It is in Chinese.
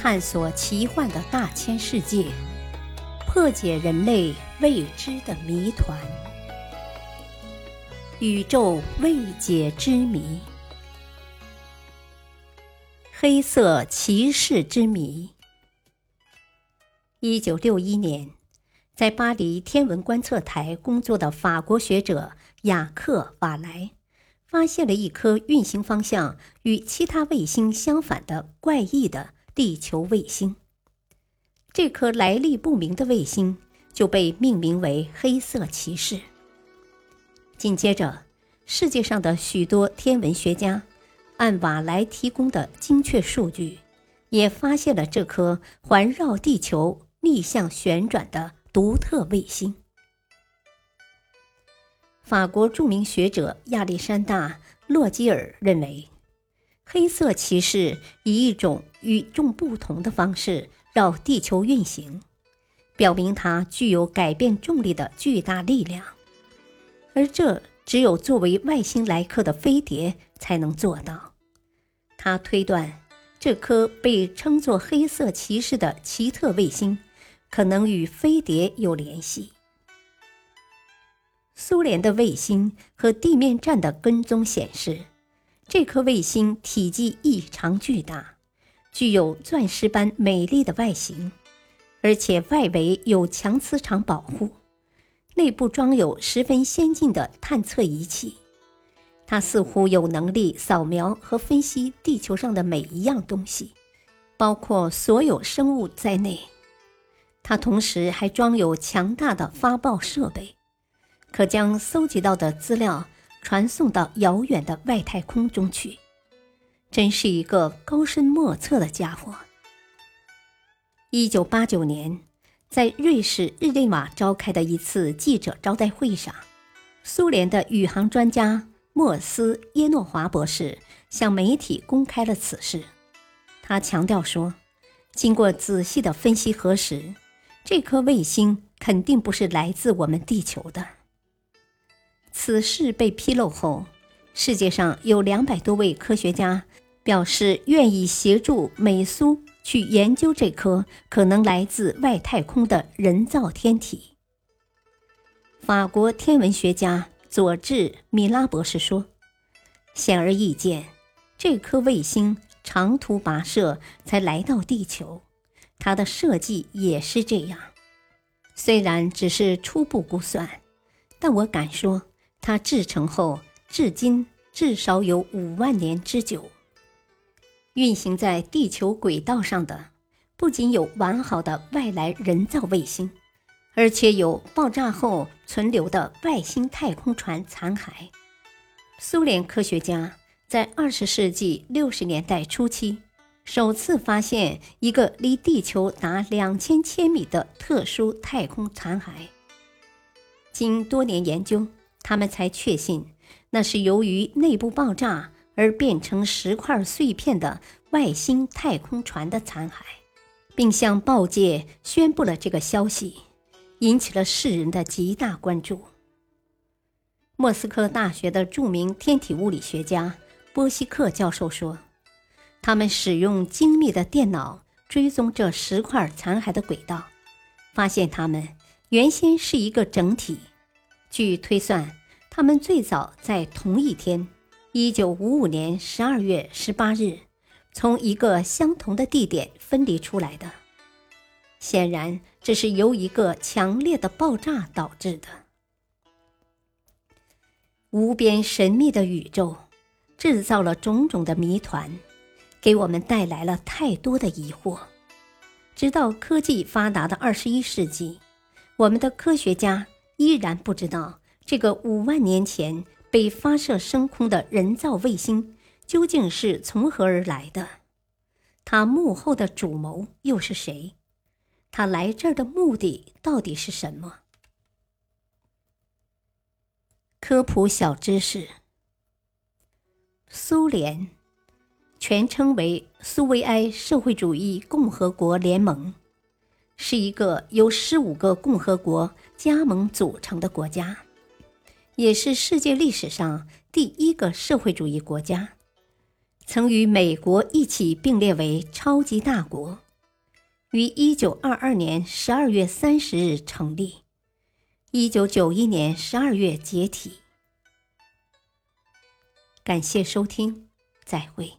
探索奇幻的大千世界，破解人类未知的谜团，宇宙未解之谜，黑色骑士之谜。一九六一年，在巴黎天文观测台工作的法国学者雅克·瓦莱。发现了一颗运行方向与其他卫星相反的怪异的地球卫星。这颗来历不明的卫星就被命名为“黑色骑士”。紧接着，世界上的许多天文学家按瓦莱提供的精确数据，也发现了这颗环绕地球逆向旋转的独特卫星。法国著名学者亚历山大·洛基尔认为，黑色骑士以一种与众不同的方式绕地球运行，表明它具有改变重力的巨大力量，而这只有作为外星来客的飞碟才能做到。他推断，这颗被称作“黑色骑士”的奇特卫星可能与飞碟有联系。苏联的卫星和地面站的跟踪显示，这颗卫星体积异常巨大，具有钻石般美丽的外形，而且外围有强磁场保护，内部装有十分先进的探测仪器。它似乎有能力扫描和分析地球上的每一样东西，包括所有生物在内。它同时还装有强大的发报设备。可将搜集到的资料传送到遥远的外太空中去，真是一个高深莫测的家伙。一九八九年，在瑞士日内瓦召开的一次记者招待会上，苏联的宇航专家莫斯耶诺华博士向媒体公开了此事。他强调说，经过仔细的分析核实，这颗卫星肯定不是来自我们地球的。此事被披露后，世界上有两百多位科学家表示愿意协助美苏去研究这颗可能来自外太空的人造天体。法国天文学家佐治·米拉博士说：“显而易见，这颗卫星长途跋涉才来到地球，它的设计也是这样。虽然只是初步估算，但我敢说。”它制成后，至今至少有五万年之久。运行在地球轨道上的，不仅有完好的外来人造卫星，而且有爆炸后存留的外星太空船残骸。苏联科学家在二十世纪六十年代初期，首次发现一个离地球达两千千米的特殊太空残骸。经多年研究。他们才确信，那是由于内部爆炸而变成石块碎片的外星太空船的残骸，并向报界宣布了这个消息，引起了世人的极大关注。莫斯科大学的著名天体物理学家波西克教授说：“他们使用精密的电脑追踪这石块残骸的轨道，发现它们原先是一个整体。据推算。”他们最早在同一天，一九五五年十二月十八日，从一个相同的地点分离出来的。显然，这是由一个强烈的爆炸导致的。无边神秘的宇宙，制造了种种的谜团，给我们带来了太多的疑惑。直到科技发达的二十一世纪，我们的科学家依然不知道。这个五万年前被发射升空的人造卫星究竟是从何而来的？它幕后的主谋又是谁？他来这儿的目的到底是什么？科普小知识：苏联，全称为苏维埃社会主义共和国联盟，是一个由十五个共和国加盟组成的国家。也是世界历史上第一个社会主义国家，曾与美国一起并列为超级大国。于一九二二年十二月三十日成立，一九九一年十二月解体。感谢收听，再会。